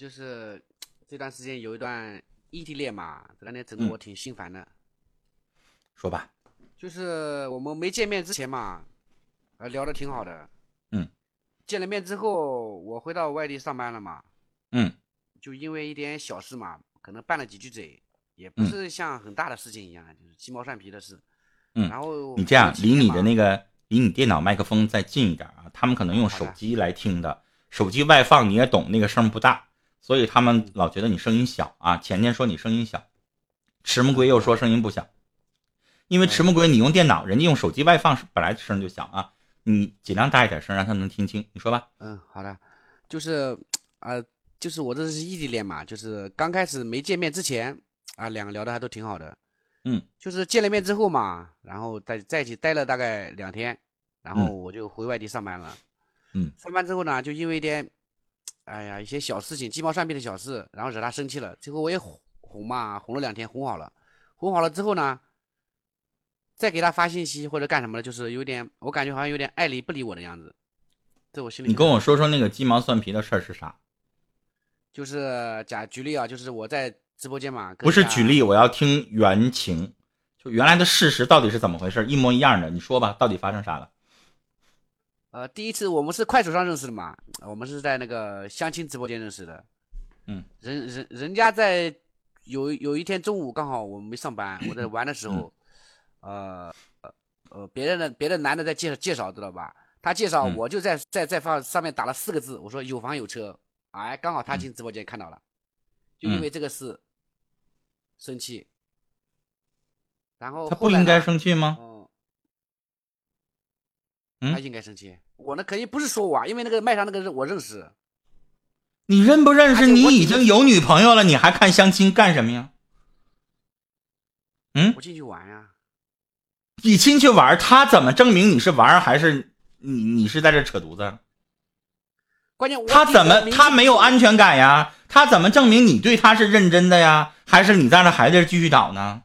就是这段时间有一段异地恋嘛，这两天整的我挺心烦的。说吧，就是我们没见面之前嘛，呃，聊的挺好的。嗯。见了面之后，我回到外地上班了嘛。嗯。就因为一点小事嘛，可能拌了几句嘴，也不是像很大的事情一样，就是鸡毛蒜皮的事。嗯。然后你这样离你的那个离你电脑麦克风再近一点啊，他们可能用手机来听的，手机外放你也懂，那个声不大，所以他们老觉得你声音小啊。前天说你声音小，迟木龟又说声音不小。因为迟木龟，你用电脑，人家用手机外放，本来声就小啊。你尽量大一点声，让他能听清。你说吧。嗯，好的。就是，啊，就是我这是异地恋嘛，就是刚开始没见面之前啊，两个聊的还都挺好的。嗯。就是见了面之后嘛，然后在在一起待了大概两天，然后我就回外地上班了。嗯。上班之后呢，就因为一点，哎呀，一些小事情，鸡毛蒜皮的小事，然后惹他生气了。最后我也哄哄嘛，哄了两天，哄好了。哄好了之后呢？再给他发信息或者干什么的，就是有点，我感觉好像有点爱理不理我的样子，在我心里。你跟我说说那个鸡毛蒜皮的事儿是啥？就是假举例啊，就是我在直播间嘛。不是举例，我要听原情，就原来的事实到底是怎么回事，一模一样的，你说吧，到底发生啥了？呃，第一次我们是快手上认识的嘛，我们是在那个相亲直播间认识的。嗯。人人人家在有有一天中午刚好我们没上班，我在玩的时候。呃呃别人的别的男的在介绍介绍知道吧？他介绍我就在在在放上面打了四个字，我说有房有车，哎，刚好他进直播间看到了，就因为这个事生气，然后他不应该生气吗？嗯，他应该生气。我那肯定不是说我，啊，因为那个麦上那个人我认识，你认不认识？你已经有女朋友了，你还看相亲干什么呀？嗯，我进去玩呀。你进去玩，他怎么证明你是玩还是你你是在这扯犊子？关键他怎么他没有安全感呀？他怎么证明你对他是认真的呀？还是你在那还在继续找呢？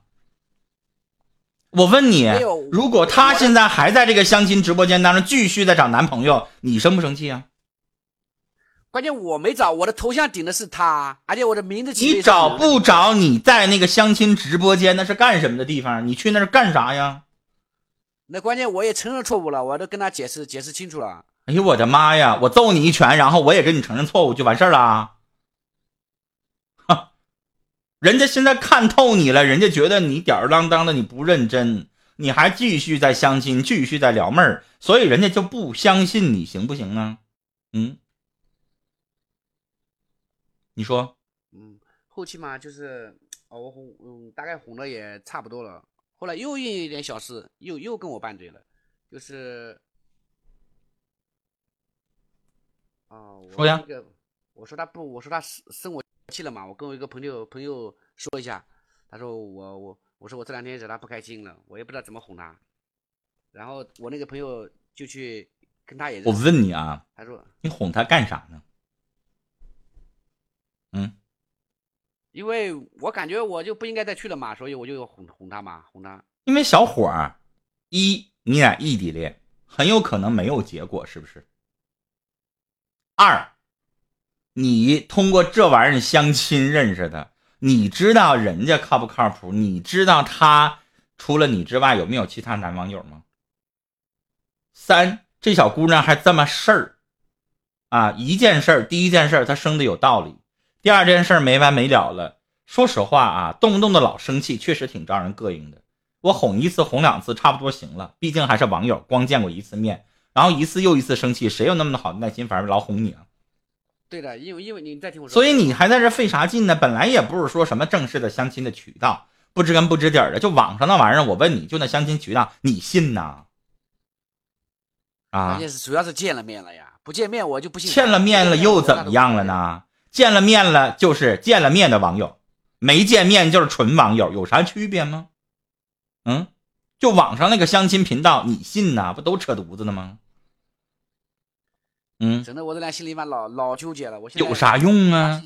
我问你，如果她现在还在这个相亲直播间当中继续在找男朋友，你生不生气啊？关键我没找，我的头像顶的是她，而且我的名字。你找不找你在那个相亲直播间那是干什么的地方？你去那是干啥呀？那关键我也承认错误了，我都跟他解释解释清楚了。哎呦我的妈呀！我揍你一拳，然后我也跟你承认错误就完事儿了。哈，人家现在看透你了，人家觉得你吊儿郎当的，你不认真，你还继续在相亲，继续在撩妹儿，所以人家就不相信你，行不行呢？嗯，你说？嗯，后期嘛，就是哦，我哄，嗯，大概哄的也差不多了。后来又因为一点小事，又又跟我拌嘴了，就是，啊，说呀，我说他不，我说他生生我气了嘛，我跟我一个朋友朋友说一下，他说我我我说我这两天惹他不开心了，我也不知道怎么哄他，然后我那个朋友就去跟他也，我问你啊，他说你哄他干啥呢？嗯。因为我感觉我就不应该再去了嘛，所以我就哄哄他嘛，哄他。因为小伙儿，一你俩异地恋，很有可能没有结果，是不是？二，你通过这玩意儿相亲认识的，你知道人家靠不靠谱？你知道他除了你之外有没有其他男网友吗？三，这小姑娘还这么事儿，啊，一件事儿，第一件事儿她生的有道理。第二件事儿没完没了了。说实话啊，动不动的老生气，确实挺招人膈应的。我哄一次、哄两次，差不多行了。毕竟还是网友，光见过一次面，然后一次又一次生气，谁有那么好的耐心，反而老哄你啊？对的，因为因为你在听我说，所以你还在这费啥劲呢？本来也不是说什么正式的相亲的渠道，不知根不知底的，就网上那玩意儿。我问你就那相亲渠道，你信呐？啊？关键是主要是见了面了呀，不见面我就不信。见了面了又怎么样了呢？见了面了就是见了面的网友，没见面就是纯网友，有啥区别吗？嗯，就网上那个相亲频道，你信呐？不都扯犊子呢吗？嗯，整的，我这俩心里面老老纠结了。我现在有啥用啊？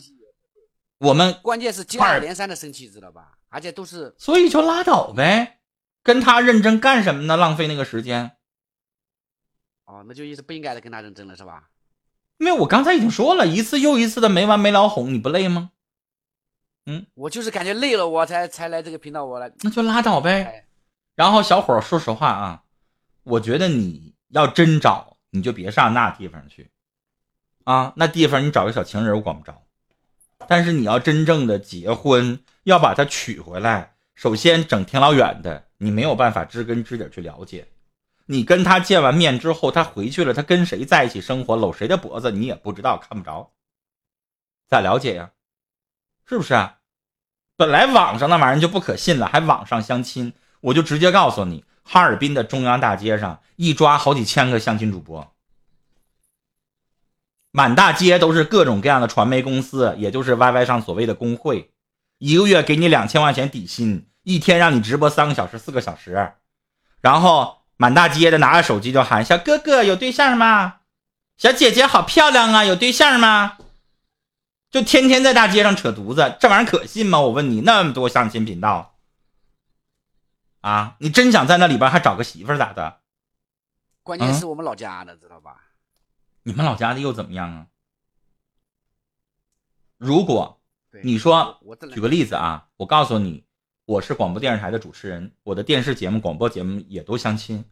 我们关键是接二连三的生气，知道吧？而且都是，所以就拉倒呗，跟他认真干什么呢？浪费那个时间。哦，那就意思不应该再跟他认真了，是吧？因为我刚才已经说了一次又一次的没完没了哄，你不累吗？嗯，我就是感觉累了，我才才来这个频道，我来。那就拉倒呗。然后小伙，说实话啊，我觉得你要真找，你就别上那地方去，啊，那地方你找个小情人我管不着。但是你要真正的结婚，要把他娶回来，首先整挺老远的，你没有办法知根知底去了解。你跟他见完面之后，他回去了，他跟谁在一起生活，搂谁的脖子，你也不知道，看不着，咋了解呀？是不是啊？本来网上那玩意儿就不可信了，还网上相亲，我就直接告诉你，哈尔滨的中央大街上一抓好几千个相亲主播，满大街都是各种各样的传媒公司，也就是 YY 上所谓的工会，一个月给你两千块钱底薪，一天让你直播三个小时、四个小时，然后满大街的拿着手机就喊：“小哥哥有对象吗？小姐姐好漂亮啊，有对象吗？”就天天在大街上扯犊子，这玩意儿可信吗？我问你，那么多相亲频道，啊，你真想在那里边还找个媳妇咋的？关键是我们老家的，知道吧？你们老家的又怎么样啊？如果你说，举个例子啊，我告诉你，我是广播电视台的主持人，我的电视节目、广播节目也都相亲，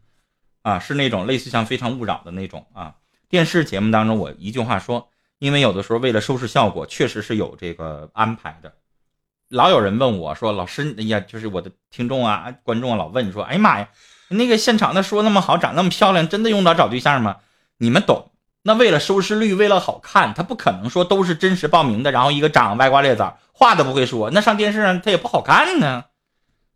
啊，是那种类似像《非诚勿扰》的那种啊。电视节目当中，我一句话说。因为有的时候为了收视效果，确实是有这个安排的。老有人问我说：“老师，哎呀，就是我的听众啊、观众啊，老问说，哎呀妈呀，那个现场的说那么好，长那么漂亮，真的用得着找对象吗？你们懂？那为了收视率，为了好看，他不可能说都是真实报名的，然后一个长歪瓜裂枣，话都不会说，那上电视上他也不好看呢。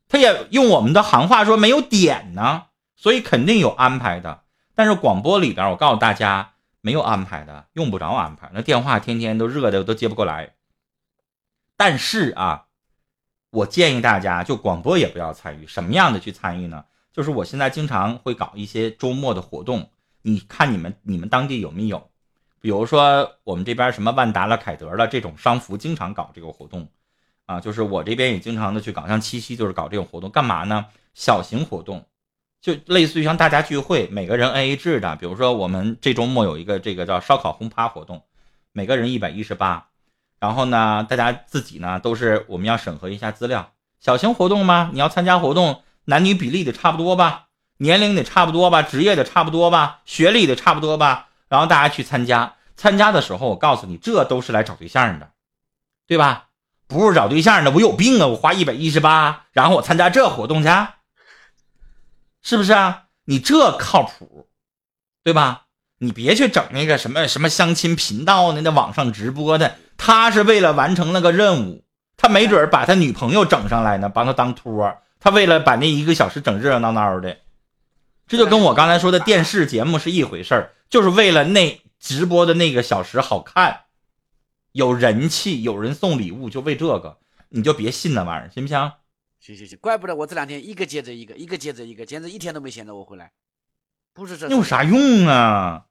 他也用我们的行话说没有点呢，所以肯定有安排的。但是广播里边，我告诉大家。没有安排的，用不着安排。那电话天天都热的，都接不过来。但是啊，我建议大家就广播也不要参与。什么样的去参与呢？就是我现在经常会搞一些周末的活动，你看你们你们当地有没有？比如说我们这边什么万达了、凯德了这种商服，经常搞这个活动啊。就是我这边也经常的去搞，像七夕就是搞这种活动，干嘛呢？小型活动。就类似于像大家聚会，每个人 A A 制的。比如说，我们这周末有一个这个叫烧烤轰趴活动，每个人一百一十八。然后呢，大家自己呢都是我们要审核一下资料。小型活动吗？你要参加活动，男女比例得差不多吧，年龄得差不多吧，职业得差不多吧，学历得差不多吧。然后大家去参加，参加的时候我告诉你，这都是来找对象的，对吧？不是找对象的，我有病啊！我花一百一十八，然后我参加这活动去。是不是啊？你这靠谱，对吧？你别去整那个什么什么相亲频道呢，那网上直播的，他是为了完成那个任务，他没准把他女朋友整上来呢，帮他当托。他为了把那一个小时整热热闹闹的，这就跟我刚才说的电视节目是一回事儿，就是为了那直播的那个小时好看，有人气，有人送礼物，就为这个，你就别信那玩意儿，行不行？行行行，怪不得我这两天一个接着一个，一个接着一个，简直一天都没闲着我回来。不是这有啥用啊？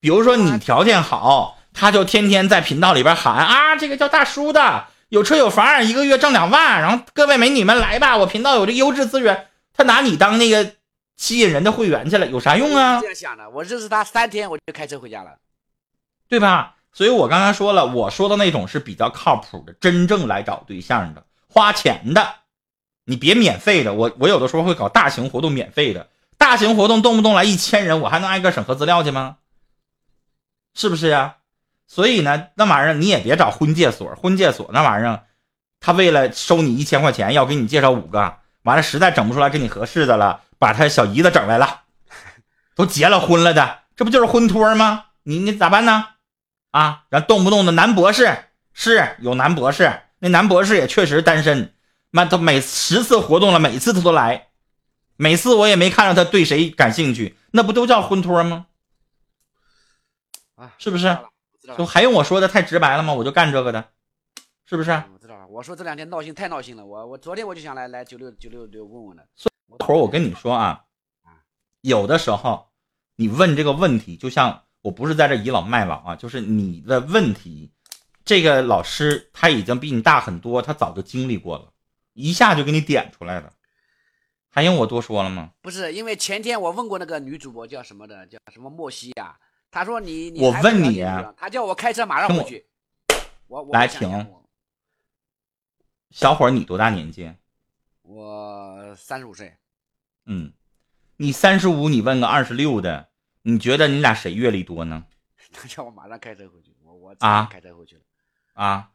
比如说你条件好，他就天天在频道里边喊啊，这个叫大叔的，有车有房，一个月挣两万，然后各位美女们来吧，我频道有这优质资源。他拿你当那个吸引人的会员去了，有啥用啊？这样想的，我认识他三天我就开车回家了，对吧？所以我刚刚说了，我说的那种是比较靠谱的，真正来找对象的，花钱的。你别免费的，我我有的时候会搞大型活动，免费的，大型活动动不动来一千人，我还能挨个审核资料去吗？是不是呀？所以呢，那玩意儿你也别找婚介所，婚介所那玩意儿，他为了收你一千块钱，要给你介绍五个，完了实在整不出来跟你合适的了，把他小姨子整来了，都结了婚了的，这不就是婚托吗？你你咋办呢？啊，然后动不动的男博士是有男博士，那男博士也确实单身。妈，他每十次活动了，每次他都来，每次我也没看到他对谁感兴趣，那不都叫婚托吗？啊，是不是？就还用我说的太直白了吗？我就干这个的，是不是？我知道了。我说这两天闹心太闹心了，我我昨天我就想来来九六九六六问问的。会儿我跟你说啊，有的时候你问这个问题，就像我不是在这倚老卖老啊，就是你的问题，这个老师他已经比你大很多，他早就经历过了。一下就给你点出来了，还用我多说了吗？不是，因为前天我问过那个女主播叫什么的，叫什么莫西呀？他说你你我问你他叫我开车马上听我回去。我我来停小伙儿，你多大年纪？我三十五岁，嗯，你三十五，你问个二十六的，你觉得你俩谁阅历多呢？他叫我马上开车回去，我我啊开车回去了。啊，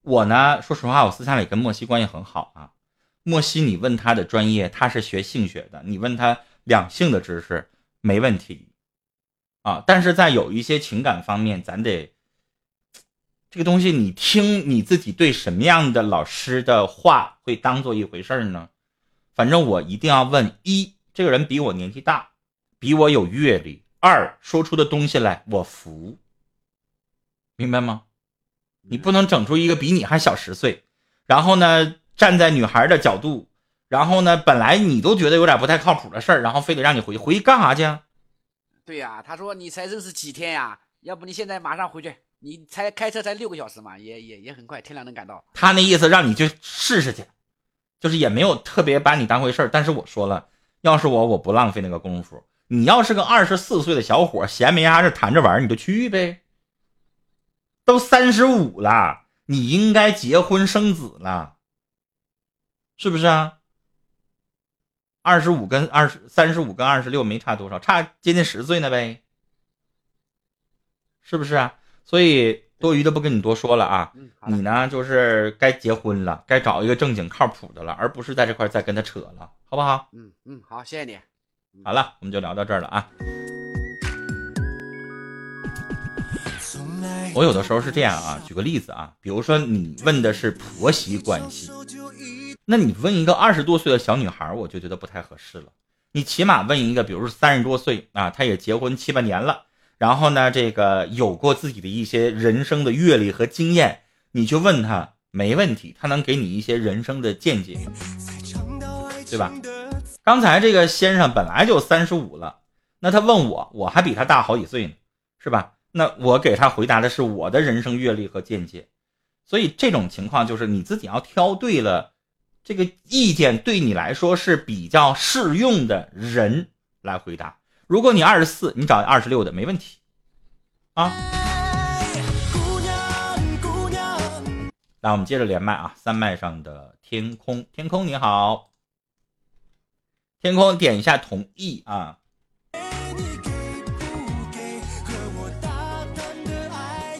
我呢，说实话，我私下里跟莫西关系很好啊。莫西，你问他的专业，他是学性学的，你问他两性的知识没问题啊。但是在有一些情感方面，咱得这个东西，你听你自己对什么样的老师的话会当做一回事儿呢？反正我一定要问：一，这个人比我年纪大，比我有阅历；二，说出的东西来我服。明白吗？你不能整出一个比你还小十岁，然后呢，站在女孩的角度，然后呢，本来你都觉得有点不太靠谱的事儿，然后非得让你回去，回去干啥去啊？对呀、他说你才认识几天呀？要不你现在马上回去？你才开车才六个小时嘛，也也也很快，天亮能赶到。他那意思让你去试试去，就是也没有特别把你当回事儿。但是我说了，要是我，我不浪费那个功夫。你要是个二十四岁的小伙，闲没啥事谈着玩儿，你就去呗。都三十五了，你应该结婚生子了，是不是啊？二十五跟二十三十五跟二十六没差多少，差接近十岁呢呗，是不是啊？所以多余的不跟你多说了啊。嗯，你呢，就是该结婚了，该找一个正经靠谱的了，而不是在这块再跟他扯了，好不好？嗯嗯，好，谢谢你。好了，我们就聊到这儿了啊。我有的时候是这样啊，举个例子啊，比如说你问的是婆媳关系，那你问一个二十多岁的小女孩，我就觉得不太合适了。你起码问一个，比如说三十多岁啊，她也结婚七八年了，然后呢，这个有过自己的一些人生的阅历和经验，你去问她没问题，她能给你一些人生的见解，对吧？刚才这个先生本来就三十五了，那他问我，我还比他大好几岁呢，是吧？那我给他回答的是我的人生阅历和见解，所以这种情况就是你自己要挑对了，这个意见对你来说是比较适用的人来回答。如果你二十四，你找二十六的没问题，啊。来，我们接着连麦啊，三麦上的天空，天空你好，天空点一下同意啊。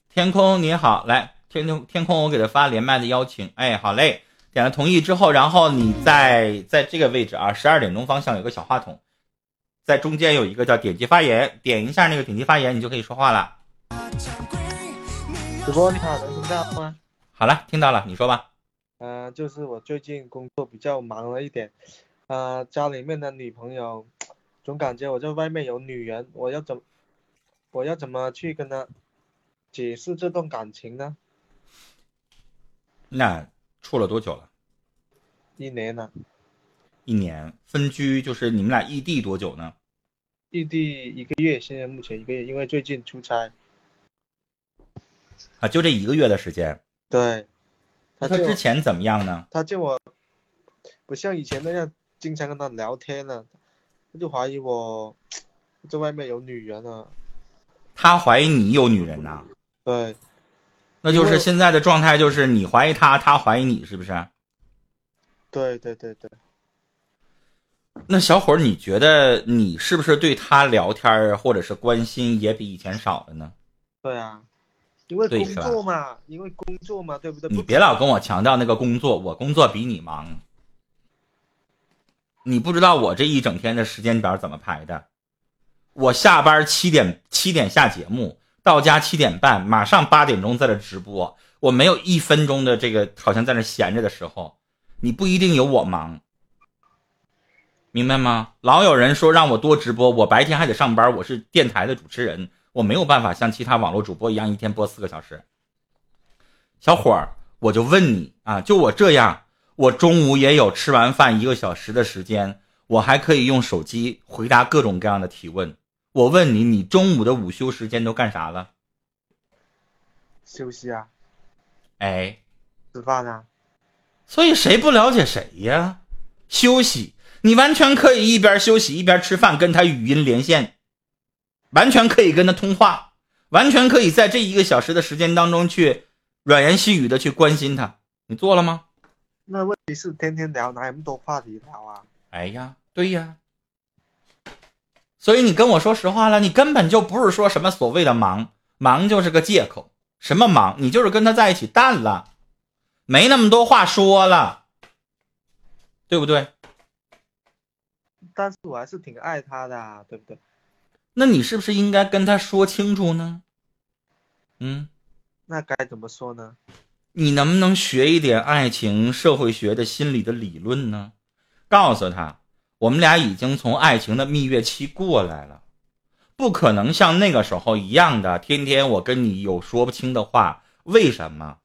天空你好，来天空天空，我给他发连麦的邀请，哎，好嘞，点了同意之后，然后你在在这个位置啊，十二点钟方向有个小话筒，在中间有一个叫点击发言，点一下那个点击发言，你就可以说话了。主播你好，能听到吗？好了，听到了，你说吧。呃，就是我最近工作比较忙了一点，呃，家里面的女朋友总感觉我在外面有女人，我要怎我要怎么去跟她解释这段感情呢？那处了多久了？一年了，一年。分居就是你们俩异地多久呢？异地一个月，现在目前一个月，因为最近出差。啊，就这一个月的时间。对，他他之前怎么样呢？他见我不像以前那样经常跟他聊天了，他就怀疑我在外面有女人了。他怀疑你有女人呐？对，那就是现在的状态，就是你怀疑他，他怀疑你，是不是？对对对对，那小伙儿，你觉得你是不是对他聊天儿或者是关心也比以前少了呢？对啊，因为工作嘛，因为工作嘛，对不对？你别老跟我强调那个工作，我工作比你忙。你不知道我这一整天的时间表怎么排的？我下班七点七点下节目，到家七点半，马上八点钟在这直播，我没有一分钟的这个好像在那闲着的时候。你不一定有我忙，明白吗？老有人说让我多直播，我白天还得上班，我是电台的主持人，我没有办法像其他网络主播一样一天播四个小时。小伙儿，我就问你啊，就我这样，我中午也有吃完饭一个小时的时间，我还可以用手机回答各种各样的提问。我问你，你中午的午休时间都干啥了？休息啊，哎，吃饭啊，所以谁不了解谁呀？休息，你完全可以一边休息一边吃饭，跟他语音连线，完全可以跟他通话，完全可以在这一个小时的时间当中去软言细语的去关心他。你做了吗？那问题是天天聊，哪有那么多话题聊啊？哎呀，对呀。所以你跟我说实话了，你根本就不是说什么所谓的忙，忙就是个借口。什么忙？你就是跟他在一起淡了，没那么多话说了，对不对？但是我还是挺爱他的，对不对？那你是不是应该跟他说清楚呢？嗯，那该怎么说呢？你能不能学一点爱情社会学的心理的理论呢？告诉他。我们俩已经从爱情的蜜月期过来了，不可能像那个时候一样的天天我跟你有说不清的话。为什么？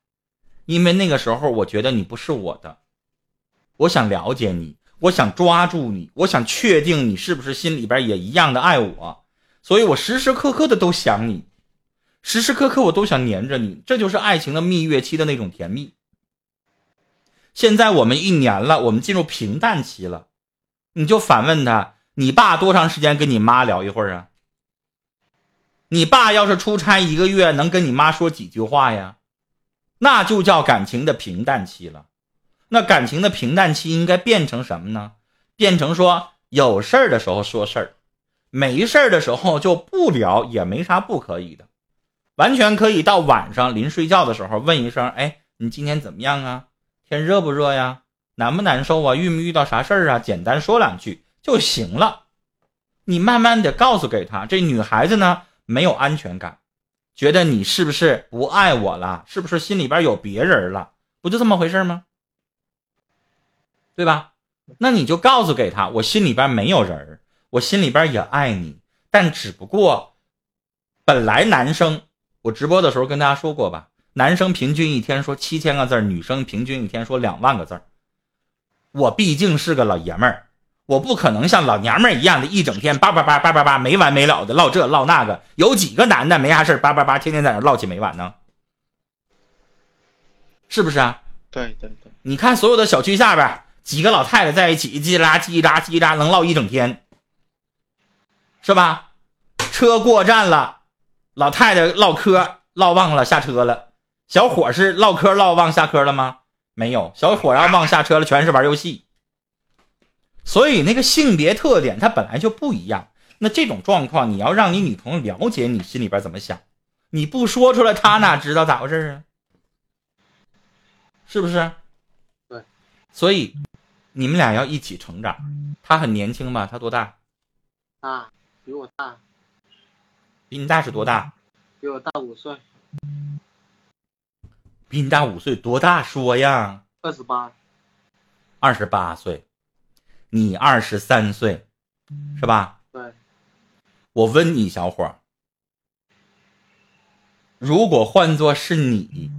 因为那个时候我觉得你不是我的，我想了解你，我想抓住你，我想确定你是不是心里边也一样的爱我，所以我时时刻刻的都想你，时时刻刻我都想黏着你。这就是爱情的蜜月期的那种甜蜜。现在我们一年了，我们进入平淡期了。你就反问他，你爸多长时间跟你妈聊一会儿啊？你爸要是出差一个月，能跟你妈说几句话呀？那就叫感情的平淡期了。那感情的平淡期应该变成什么呢？变成说有事儿的时候说事儿，没事儿的时候就不聊，也没啥不可以的，完全可以到晚上临睡觉的时候问一声：“哎，你今天怎么样啊？天热不热呀？”难不难受啊？遇没遇到啥事儿啊？简单说两句就行了。你慢慢的告诉给他，这女孩子呢没有安全感，觉得你是不是不爱我了？是不是心里边有别人了？不就这么回事吗？对吧？那你就告诉给他，我心里边没有人我心里边也爱你，但只不过本来男生，我直播的时候跟大家说过吧，男生平均一天说七千个字女生平均一天说两万个字我毕竟是个老爷们儿，我不可能像老娘们儿一样的一整天叭叭叭叭叭叭没完没了的唠这唠那个。有几个男的没啥事叭叭叭天天在那唠起没完呢？是不是啊？对对对，你看所有的小区下边几个老太太在一起叽啦叽啦叽啦能唠一整天，是吧？车过站了，老太太唠嗑唠忘了下车了，小伙是唠嗑唠忘下课了吗？没有小伙要忘下车了，全是玩游戏。所以那个性别特点它本来就不一样。那这种状况，你要让你女朋友了解你心里边怎么想，你不说出来，她哪知道咋回事啊？是不是？对。所以你们俩要一起成长。他很年轻吧？他多大？大，比我大。比你大是多大？比我大五岁。比你大五岁，多大？说呀。二十八。二十八岁，你二十三岁，是吧？对。我问你，小伙儿，如果换作是你，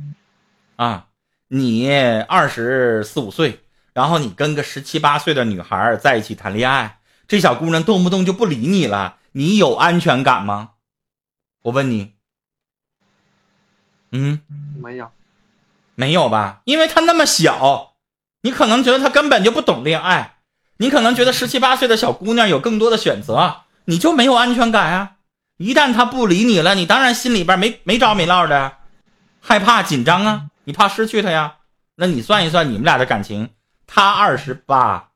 啊，你二十四五岁，然后你跟个十七八岁的女孩在一起谈恋爱，这小姑娘动不动就不理你了，你有安全感吗？我问你。嗯。没有。没有吧？因为他那么小，你可能觉得他根本就不懂恋爱，你可能觉得十七八岁的小姑娘有更多的选择，你就没有安全感啊！一旦他不理你了，你当然心里边没没着没落的，害怕紧张啊，你怕失去他呀？那你算一算你们俩的感情，他二十八，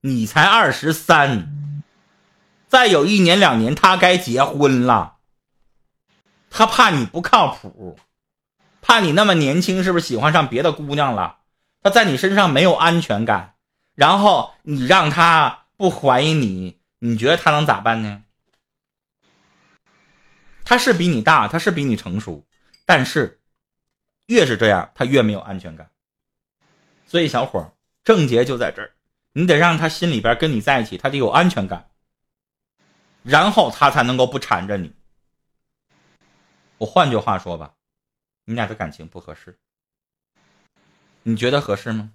你才二十三，再有一年两年他该结婚了，他怕你不靠谱。怕你那么年轻，是不是喜欢上别的姑娘了？他在你身上没有安全感，然后你让他不怀疑你，你觉得他能咋办呢？他是比你大，他是比你成熟，但是越是这样，他越没有安全感。所以小伙症结就在这儿，你得让他心里边跟你在一起，他得有安全感，然后他才能够不缠着你。我换句话说吧。你俩的感情不合适，你觉得合适吗？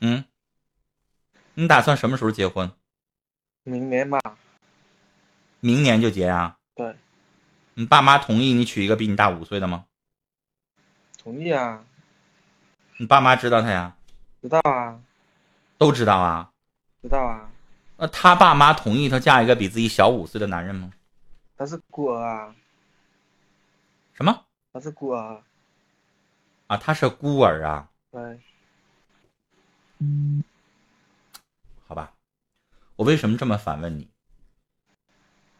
嗯，你打算什么时候结婚？明年吧。明年就结啊？对。你爸妈同意你娶一个比你大五岁的吗？同意啊。你爸妈知道他呀？知道啊。都知道啊？知道啊。那他爸妈同意他嫁一个比自己小五岁的男人吗？他是孤儿啊。什么？他是孤儿。啊，他是孤儿啊。对。好吧，我为什么这么反问你？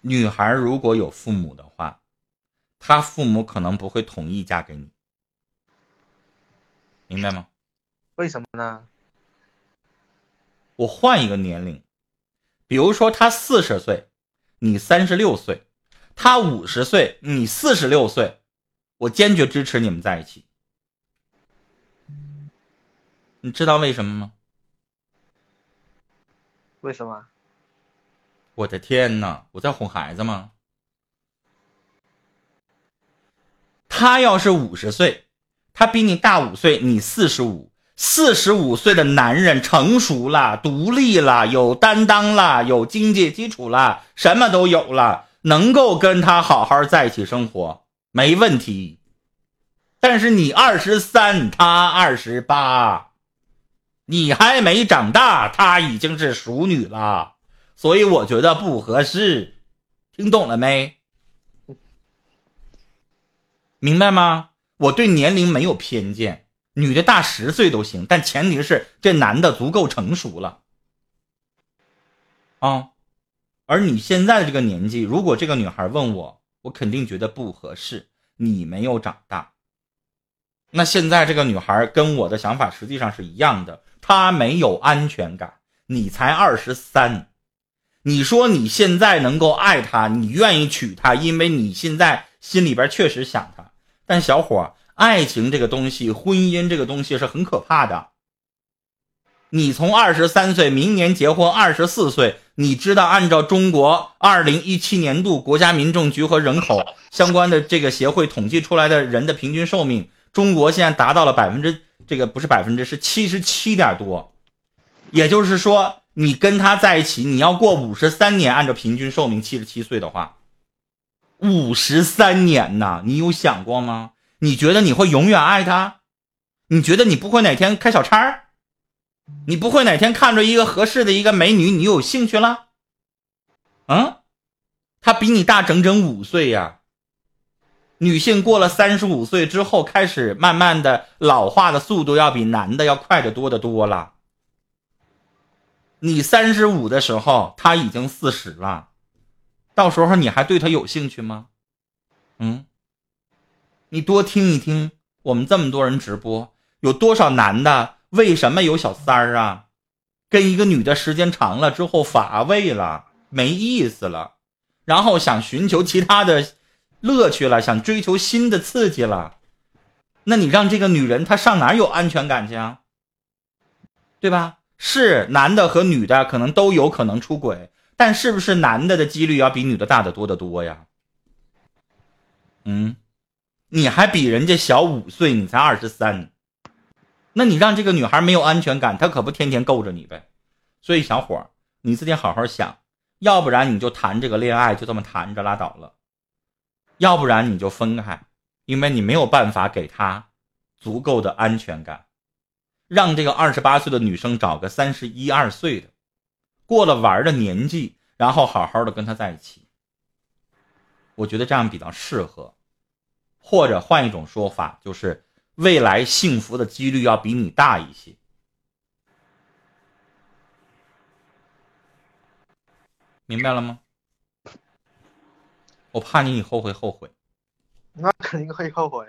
女孩如果有父母的话，她父母可能不会同意嫁给你，明白吗？为什么呢？我换一个年龄，比如说她四十岁，你三十六岁，她五十岁，你四十六岁，我坚决支持你们在一起。你知道为什么吗？为什么？我的天哪！我在哄孩子吗？他要是五十岁，他比你大五岁，你四十五，四十五岁的男人成熟了，独立了，有担当了，有经济基础了，什么都有了，能够跟他好好在一起生活，没问题。但是你二十三，他二十八，你还没长大，他已经是熟女了。所以我觉得不合适，听懂了没？明白吗？我对年龄没有偏见，女的大十岁都行，但前提是这男的足够成熟了啊。而你现在的这个年纪，如果这个女孩问我，我肯定觉得不合适。你没有长大，那现在这个女孩跟我的想法实际上是一样的，她没有安全感。你才二十三。你说你现在能够爱她，你愿意娶她，因为你现在心里边确实想她。但小伙，爱情这个东西，婚姻这个东西是很可怕的。你从二十三岁，明年结婚二十四岁，你知道按照中国二零一七年度国家民政局和人口相关的这个协会统计出来的人的平均寿命，中国现在达到了百分之这个不是百分之是七十七点多，也就是说。你跟他在一起，你要过五十三年，按照平均寿命七十七岁的话，五十三年呐，你有想过吗？你觉得你会永远爱他？你觉得你不会哪天开小差儿你不会哪天看着一个合适的一个美女，你有兴趣了？嗯，他比你大整整五岁呀。女性过了三十五岁之后，开始慢慢的老化的速度要比男的要快得多的多了。你三十五的时候，他已经四十了，到时候你还对他有兴趣吗？嗯，你多听一听，我们这么多人直播，有多少男的为什么有小三儿啊？跟一个女的时间长了之后乏味了，没意思了，然后想寻求其他的乐趣了，想追求新的刺激了，那你让这个女人她上哪有安全感去啊？对吧？是男的和女的可能都有可能出轨，但是不是男的的几率要比女的大得多得多呀？嗯，你还比人家小五岁，你才二十三，那你让这个女孩没有安全感，她可不天天够着你呗。所以小伙儿，你自己好好想，要不然你就谈这个恋爱，就这么谈着拉倒了；要不然你就分开，因为你没有办法给她足够的安全感。让这个二十八岁的女生找个三十一二岁的，过了玩的年纪，然后好好的跟他在一起。我觉得这样比较适合，或者换一种说法，就是未来幸福的几率要比你大一些。明白了吗？我怕你以后会后悔。那肯定会后悔。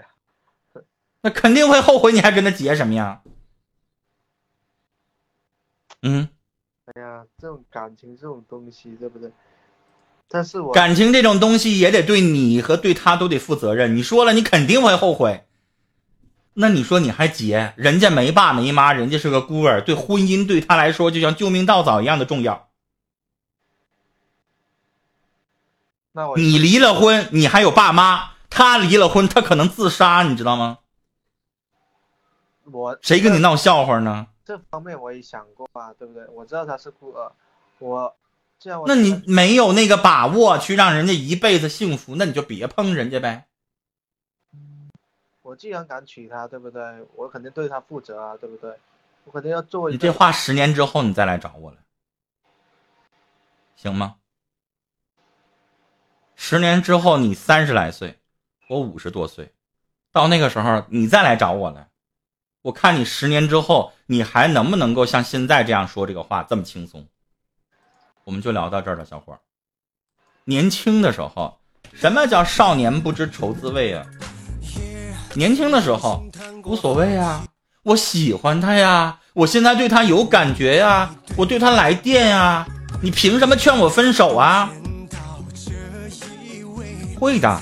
那肯定会后悔，你还跟他结什么呀？嗯，哎呀，这种感情这种东西，对不对？但是我感情这种东西也得对你和对他都得负责任。你说了，你肯定会后悔。那你说你还结？人家没爸没妈，人家是个孤儿，对婚姻对他来说就像救命稻草一样的重要。那我你离了婚，你还有爸妈；他离了婚，他可能自杀，你知道吗？我谁跟你闹笑话呢？这方面我也想过啊，对不对？我知道他是孤儿，我这样，那你没有那个把握去让人家一辈子幸福，那你就别碰人家呗。我既然敢娶她，对不对？我肯定对她负责啊，对不对？我肯定要做。你这话十年之后你再来找我了。行吗？十年之后你三十来岁，我五十多岁，到那个时候你再来找我来，我看你十年之后你还能不能够像现在这样说这个话这么轻松？我们就聊到这儿了，小伙儿。年轻的时候，什么叫少年不知愁滋味啊？年轻的时候无所谓啊，我喜欢他呀，我现在对他有感觉呀，我对他来电呀，你凭什么劝我分手啊？会的，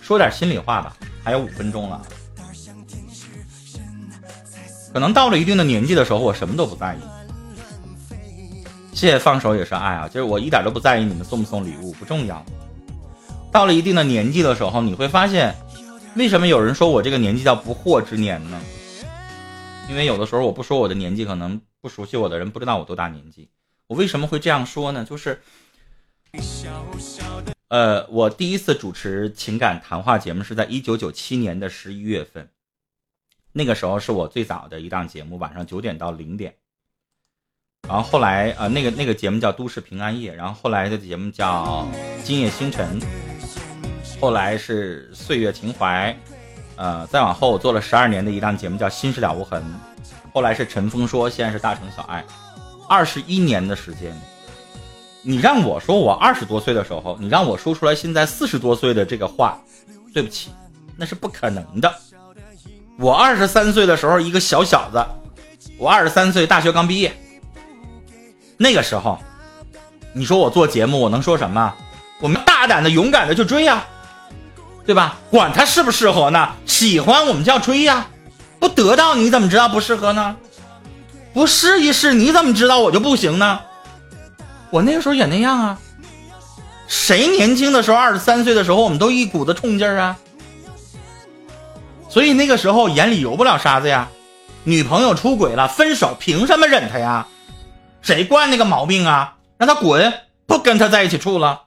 说点心里话吧，还有五分钟了，可能到了一定的年纪的时候，我什么都不在意。谢谢放手也是爱啊，就是我一点都不在意你们送不送礼物，不重要。到了一定的年纪的时候，你会发现，为什么有人说我这个年纪叫不惑之年呢？因为有的时候我不说我的年纪，可能不熟悉我的人不知道我多大年纪。我为什么会这样说呢？就是，呃，我第一次主持情感谈话节目是在一九九七年的十一月份，那个时候是我最早的一档节目，晚上九点到零点。然后后来，呃，那个那个节目叫《都市平安夜》，然后后来的节目叫《今夜星辰》，后来是《岁月情怀》，呃，再往后做了十二年的一档节目叫《心事了无痕》，后来是《陈峰说》，现在是《大城小爱》，二十一年的时间，你让我说我二十多岁的时候，你让我说出来现在四十多岁的这个话，对不起，那是不可能的。我二十三岁的时候一个小小子，我二十三岁大学刚毕业。那个时候，你说我做节目，我能说什么？我们大胆的、勇敢的去追呀，对吧？管他适不适合呢？喜欢我们就要追呀，不得到你怎么知道不适合呢？不试一试你怎么知道我就不行呢？我那个时候也那样啊。谁年轻的时候二十三岁的时候，我们都一股子冲劲儿啊。所以那个时候眼里有不了沙子呀。女朋友出轨了，分手，凭什么忍他呀？谁惯那个毛病啊？让他滚，不跟他在一起处了。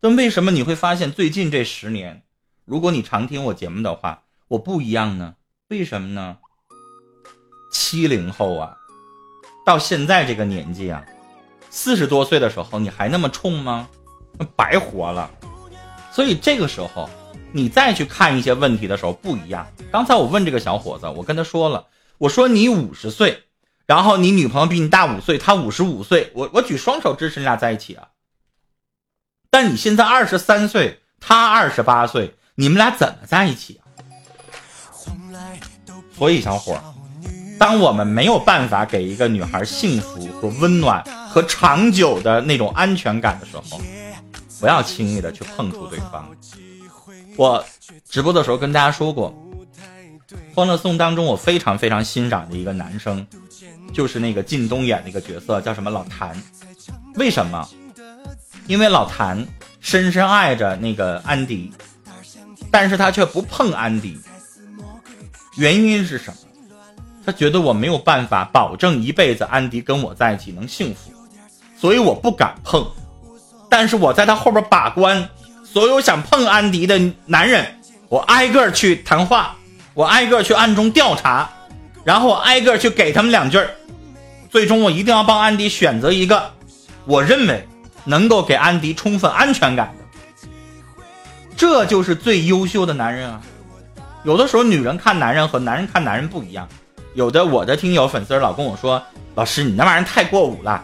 那为什么你会发现最近这十年，如果你常听我节目的话，我不一样呢？为什么呢？七零后啊，到现在这个年纪啊，四十多岁的时候你还那么冲吗？白活了。所以这个时候你再去看一些问题的时候不一样。刚才我问这个小伙子，我跟他说了，我说你五十岁。然后你女朋友比你大五岁，她五十五岁，我我举双手支持你俩在一起啊。但你现在二十三岁，他二十八岁，你们俩怎么在一起啊？所以小伙，当我们没有办法给一个女孩幸福和温暖和长久的那种安全感的时候，不要轻易的去碰触对方。我直播的时候跟大家说过，《欢乐颂》当中我非常非常欣赏的一个男生。就是那个靳东演那个角色叫什么老谭？为什么？因为老谭深深爱着那个安迪，但是他却不碰安迪。原因是什么？他觉得我没有办法保证一辈子安迪跟我在一起能幸福，所以我不敢碰。但是我在他后边把关，所有想碰安迪的男人，我挨个去谈话，我挨个去暗中调查。然后我挨个去给他们两句儿，最终我一定要帮安迪选择一个，我认为能够给安迪充分安全感的，这就是最优秀的男人啊！有的时候女人看男人和男人看男人不一样，有的我的听友粉丝老跟我说，老师你那玩意儿太过午了，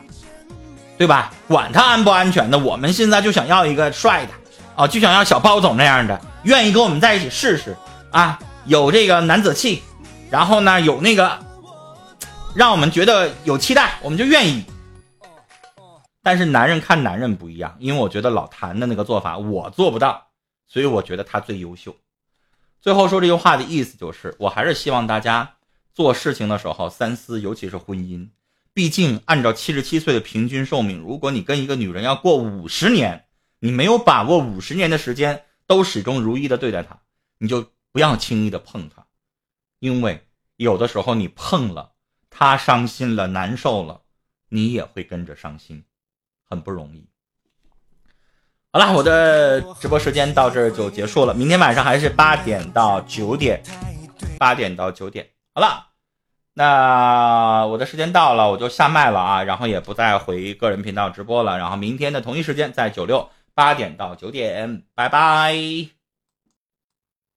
对吧？管他安不安全的，我们现在就想要一个帅的，哦，就想要小包总那样的，愿意跟我们在一起试试啊，有这个男子气。然后呢，有那个让我们觉得有期待，我们就愿意。但是男人看男人不一样，因为我觉得老谭的那个做法我做不到，所以我觉得他最优秀。最后说这句话的意思就是，我还是希望大家做事情的时候三思，尤其是婚姻。毕竟按照七十七岁的平均寿命，如果你跟一个女人要过五十年，你没有把握五十年的时间都始终如一的对待她，你就不要轻易的碰她。因为有的时候你碰了他伤心了难受了，你也会跟着伤心，很不容易。好了，我的直播时间到这儿就结束了，明天晚上还是八点到九点，八点到九点。好了，那我的时间到了，我就下麦了啊，然后也不再回个人频道直播了，然后明天的同一时间在九六八点到九点，拜拜。